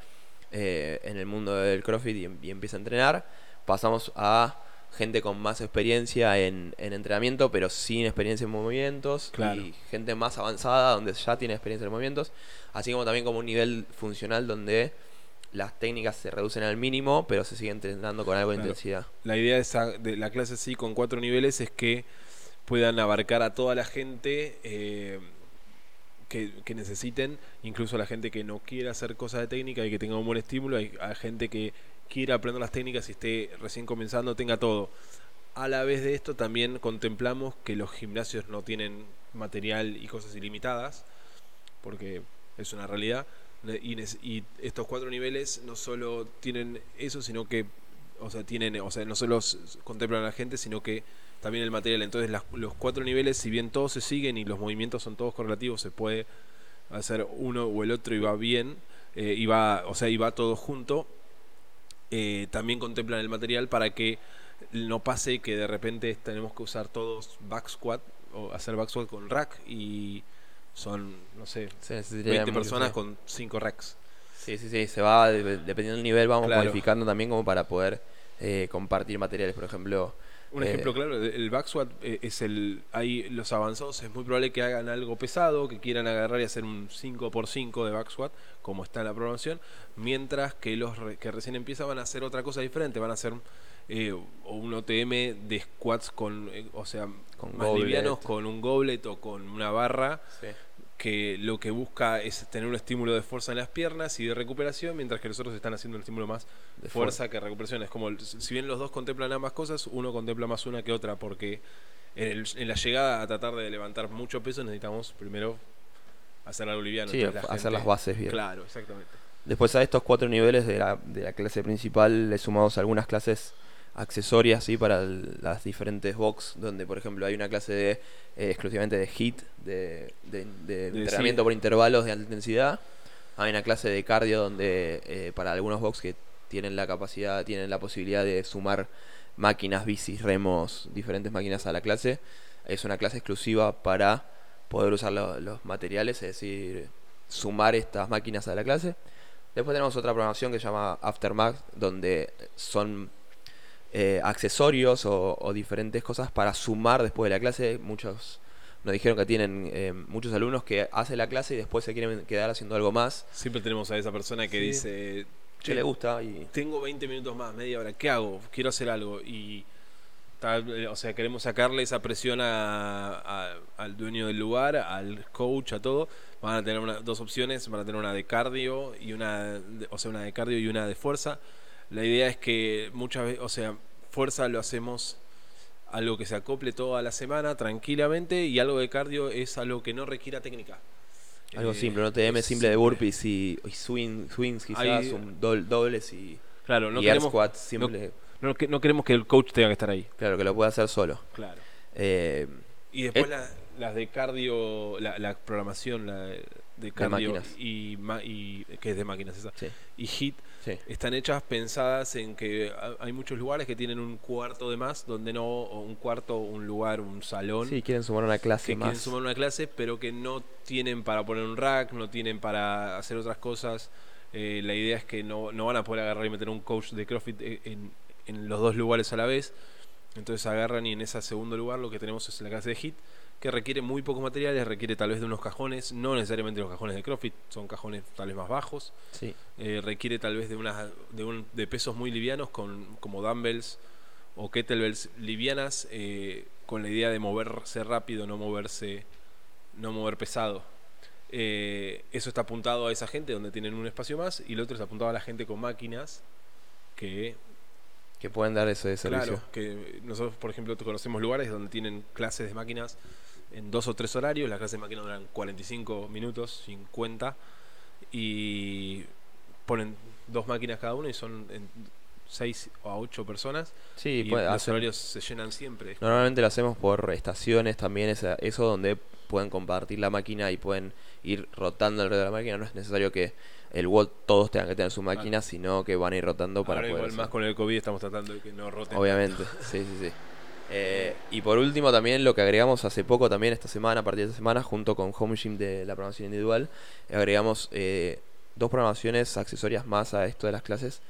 eh, en el mundo del CrossFit y, em- y empieza a entrenar, pasamos a gente con más experiencia en, en entrenamiento, pero sin experiencia en movimientos, Claro. y gente más avanzada donde ya tiene experiencia en movimientos, así como también como un nivel funcional donde las técnicas se reducen al mínimo, pero se sigue entrenando con algo de Claro. intensidad. La idea de, esa- de la clase así con cuatro niveles es que puedan abarcar a toda la gente eh, que, que necesiten, incluso a la gente que no quiera hacer cosas de técnica y que tenga un buen estímulo, hay, gente que quiera aprender las técnicas y esté recién comenzando, tenga todo. A la vez de esto también contemplamos que los gimnasios no tienen material y cosas ilimitadas, porque es una realidad. Y, y estos cuatro niveles no solo tienen eso, sino que, o sea, tienen, o sea, no solo contemplan a la gente, sino que también el material. Entonces, las- los cuatro niveles, si bien todos se siguen y los movimientos son todos correlativos, se puede hacer uno o el otro y va bien, eh, y va, o sea, y va todo junto. eh, también contemplan el material para que no pase que de repente tenemos que usar todos back squat o hacer back squat con rack y son, no sé, necesitaría 20 mucho, personas sí. con 5 racks. Sí, sí, sí, se va, de- dependiendo del nivel, vamos Claro. modificando también como para poder eh, compartir materiales. Por ejemplo, Un Eh, ejemplo claro, el back squat eh, es el. Hay los avanzados, es muy probable que hagan algo pesado, que quieran agarrar y hacer un 5x5 de back squat, como está en la programación, mientras que los re- que recién empiezan van a hacer otra cosa diferente, van a hacer eh, un OTM de squats con, eh, o sea, Con más livianos, con un goblet o con una barra, sí. Que lo que busca es tener un estímulo de fuerza en las piernas y de recuperación, mientras que los otros están haciendo un estímulo más De fuerza que recuperación. Es como, si bien los dos contemplan ambas cosas, uno contempla más una que otra, porque en, el- en la llegada a tratar de levantar mucho peso necesitamos primero hacer algo liviano. Sí, Entonces la hacer gente- las bases bien. Claro, exactamente. Después a estos cuatro niveles de la, de la clase principal le sumamos algunas clases accesorias ¿sí? para el- las diferentes box, donde por ejemplo hay una clase de eh, exclusivamente de HIT, de, de- de De- entrenamiento sí. por intervalos de alta intensidad. Hay una clase de cardio donde eh, para algunos box que tienen la capacidad, tienen la posibilidad de sumar máquinas, bicis, remos, diferentes máquinas a la clase. Es una clase exclusiva para poder usar lo- los materiales, es decir, sumar estas máquinas a la clase. Después tenemos otra programación que se llama Aftermath, donde son eh, accesorios o, o diferentes cosas para sumar después de la clase. Muchos nos dijeron que tienen eh, muchos alumnos que hacen la clase y después se quieren quedar haciendo algo más. Siempre tenemos a esa persona que Sí. dice, Que le gusta y tengo 20 minutos más, media hora, ¿qué hago? Quiero hacer algo. Y eh, o sea, queremos sacarle esa presión a- a- al dueño del lugar, al coach, a todo. Van a tener una- dos opciones, van a tener una de cardio y una, o sea, una de cardio y una de fuerza. La idea es que muchas veces, o sea, fuerza lo hacemos algo que se acople toda la semana tranquilamente y algo de cardio es algo que no requiera técnica. algo Eh, simple, no TM es simple de simple. burpees y, y swing, swings quizás, Hay- un dol- dobles y, Claro, no y air queremos, squats simple. no, no queremos que el coach tenga que estar ahí. Claro, que lo puede hacer solo. Claro. Eh, Y después Eh, la- las de cardio, la, la programación la de- de cardio máquinas. y, y que es de máquinas esa sí, y hit sí. están hechas pensadas en que ha- hay muchos lugares que tienen un cuarto de más donde no o un cuarto un lugar un salón Sí, quieren sumar una clase que quieren más. sumar una clase pero que no tienen para poner un rack no tienen para hacer otras cosas Eh, la idea es que no, no van a poder agarrar y meter un coach de CrossFit eh, en, en los dos lugares a la vez entonces agarran y en ese segundo lugar lo que tenemos es la clase de HIT, que requiere muy pocos materiales, requiere tal vez de unos cajones, no necesariamente los cajones de CrossFit, son cajones tal vez más bajos, Sí, eh, requiere tal vez de, unas, de, un- de pesos muy livianos con, como dumbbells o kettlebells livianas, eh, con la idea de moverse rápido, no moverse, no mover pesado. Eh, eso está apuntado a esa gente donde tienen un espacio más y el otro está apuntado a la gente con máquinas que que pueden dar ese servicio. Claro, que nosotros, por ejemplo, conocemos lugares donde tienen clases de máquinas en dos o tres horarios. Las clases de máquinas duran 45 minutos, 50, y ponen dos máquinas cada uno y son en seis o ocho personas. Sí, y puede- los hacen- horarios se llenan siempre. Normalmente lo hacemos por estaciones también, esa- eso donde pueden compartir la máquina y pueden ir rotando alrededor de la máquina. No es necesario que el WOD todos tengan que tener su máquina, sino que van a ir rotando para Ahora poder igual hacer. más con el COVID estamos tratando de que no roten. Obviamente, sí, sí, sí. [laughs] Eh, y por último también lo que agregamos hace poco también esta semana, a partir de esta semana, junto con Home Gym de la programación individual, agregamos eh, dos programaciones accesorias más a esto de las clases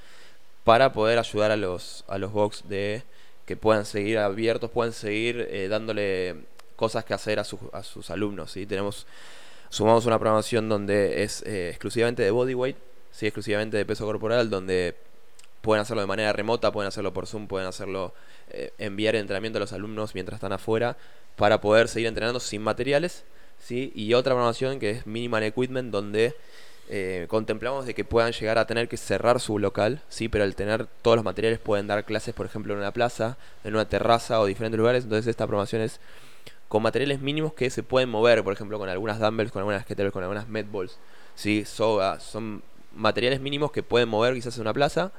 para poder ayudar a los, a los box de que puedan seguir abiertos, puedan seguir eh, dándole cosas que hacer a, sus a sus alumnos. ¿sí? Tenemos, sumamos una programación donde es exclusivamente de bodyweight, ¿sí? exclusivamente de peso corporal, donde pueden hacerlo de manera remota, pueden hacerlo por Zoom, pueden hacerlo, eh, enviar entrenamiento a los alumnos mientras están afuera para poder seguir entrenando sin materiales. ¿sí? Y otra programación que es Minimal Equipment, donde eh, contemplamos de que puedan llegar a tener que cerrar su local, ¿sí? pero al tener todos los materiales pueden dar clases, por ejemplo, en una plaza, en una terraza o diferentes lugares. Entonces esta programación es con materiales mínimos que se pueden mover, por ejemplo, con algunas dumbbells, con algunas kettlebells, con algunas medballs, ¿sí? soga, son materiales mínimos que pueden mover quizás en una plaza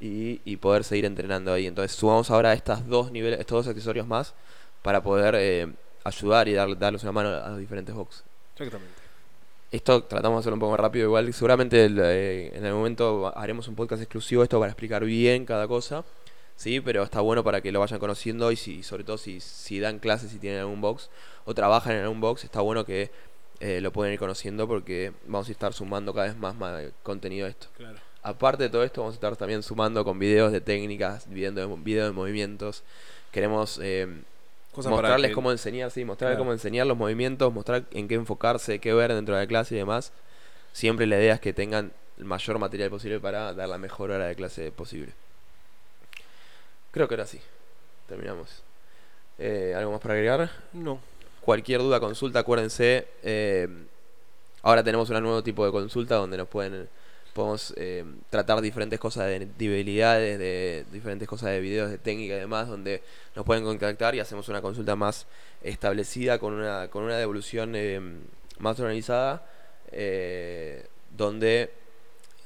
y, y poder seguir entrenando ahí. Entonces sumamos ahora estas dos niveles, estos dos accesorios más para poder eh, ayudar y dar, darles una mano a los diferentes box. Exactamente. Esto tratamos de hacerlo un poco más rápido, igual seguramente el, eh, en el momento haremos un podcast exclusivo esto para explicar bien cada cosa, sí, pero está bueno para que lo vayan conociendo y si, sobre todo si, si dan clases, si tienen algún box o trabajan en algún box, está bueno que eh, lo pueden ir conociendo porque vamos a estar sumando cada vez más, más contenido a esto. Claro. Aparte de todo esto, vamos a estar también sumando con videos de técnicas, videos de, videos de movimientos. Queremos eh, mostrarles que- cómo enseñar, sí, mostrarles Claro. cómo enseñar los movimientos, mostrar en qué enfocarse, qué ver dentro de la clase y demás. Siempre la idea es que tengan el mayor material posible para dar la mejor hora de clase posible. Creo que ahora sí. Terminamos. Eh, ¿Algo más para agregar? No. Cualquier duda, consulta, acuérdense. eh, ahora tenemos un nuevo tipo de consulta donde nos pueden podemos eh, tratar diferentes cosas de debilidades, de diferentes cosas de videos de técnica y demás, donde nos pueden contactar y hacemos una consulta más establecida con una, con una devolución eh, más organizada, eh, donde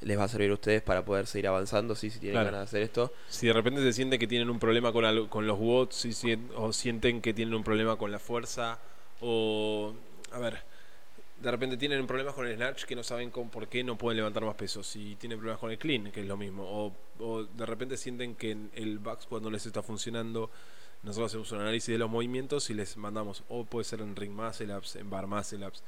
les va a servir a ustedes para poder seguir avanzando, sí, si tienen Claro. ganas de hacer esto. Si de repente se sienten que tienen un problema con, al- con los watts si sien- o sienten que tienen un problema con la fuerza o... A ver, de repente tienen un problema con el snatch que no saben con, por qué no pueden levantar más peso. Si tienen problemas con el clean, que es lo mismo. O, de repente sienten que el back no les está funcionando. Nosotros hacemos un análisis de los movimientos y les mandamos, o puede ser en ring muscle ups, en bar muscle ups,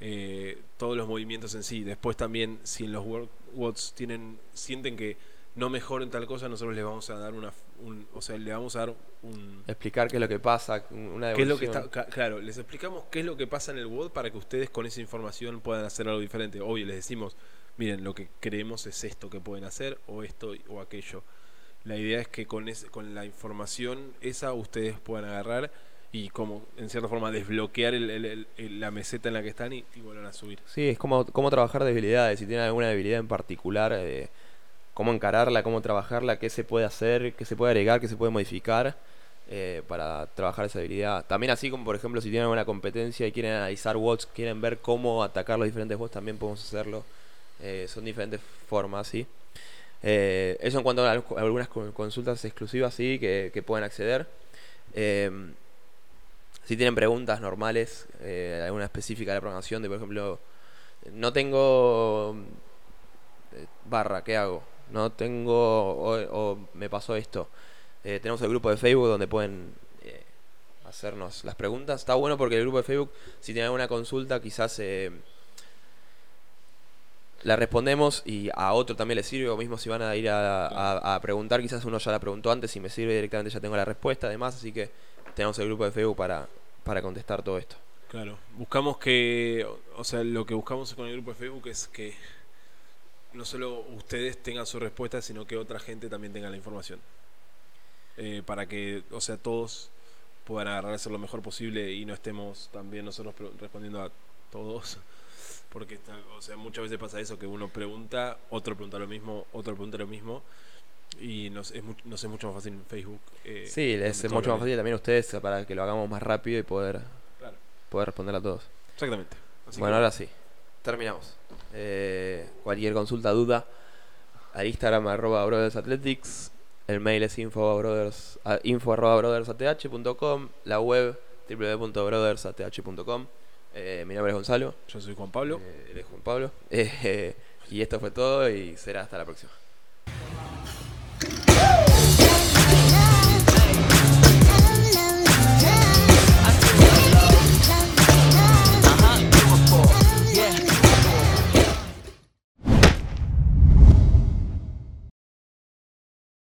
eh, todos los movimientos en sí. Después también, si en los workouts tienen, sienten que no mejoren tal cosa, nosotros les vamos a dar una, un, o sea, le vamos a dar un, Explicar qué es lo que pasa, una ¿Qué es lo que está? Claro, les explicamos qué es lo que pasa en el WOD para que ustedes con esa información puedan hacer algo diferente. Obvio, les decimos, miren, lo que creemos es esto que pueden hacer, o esto o aquello. La idea es que con, ese- con la información esa ustedes puedan agarrar y como en cierta forma desbloquear el- el- el- la meseta en la que están y, y vuelvan a subir. Sí, es como cómo trabajar debilidades. Si tienen alguna debilidad en particular, eh, cómo encararla, cómo trabajarla, qué se puede hacer, qué se puede agregar, qué se puede modificar eh, para trabajar esa debilidad. También así como, por ejemplo, si tienen alguna competencia y quieren analizar watts, quieren ver cómo atacar los diferentes bots, también podemos hacerlo. Eh, son diferentes formas, ¿sí? Eh, eso en cuanto a al- algunas co- consultas exclusivas, sí, que, pueden acceder. Si tienen preguntas normales, alguna específica de la programación, de por ejemplo, no tengo barra, ¿qué hago? No tengo, o, o me pasó esto. Eh, tenemos el grupo de Facebook donde pueden eh, hacernos las preguntas. Está bueno porque el grupo de Facebook, si tienen alguna consulta, quizás eh, la respondemos y a otro también le sirve. O mismo si van a ir a, a- a preguntar, quizás uno ya la preguntó antes y me sirve directamente, ya tengo la respuesta, además. Así que tenemos el grupo de Facebook para, para contestar todo esto. Claro, buscamos que, o sea, lo que buscamos con el grupo de Facebook es que no solo ustedes tengan su respuesta, sino que otra gente también tenga la información. Eh, para que, o sea, todos puedan agarrar a hacer lo mejor posible y no estemos también nosotros respondiendo a todos. [laughs] Porque, está- o sea, muchas veces pasa eso, que uno pregunta, otro pregunta lo mismo, otro pregunta lo mismo. Y nos es, mu- nos es mucho más fácil en Facebook. eh, Sí, les es mucho más fácil también a ustedes para que lo hagamos más rápido y poder, Claro, poder responder a todos. exactamente. Así bueno, que- ahora sí. Terminamos. Eh, cualquier consulta, duda, al Instagram arroba Brothers Athletics, el mail es info, a brothers, a- info arroba brothersath.com, la web www.brothersath.com. Eh, mi nombre es Gonzalo, Yo soy Juan Pablo. eh, él es Juan Pablo, [laughs] Eh, y esto fue todo y será hasta la próxima.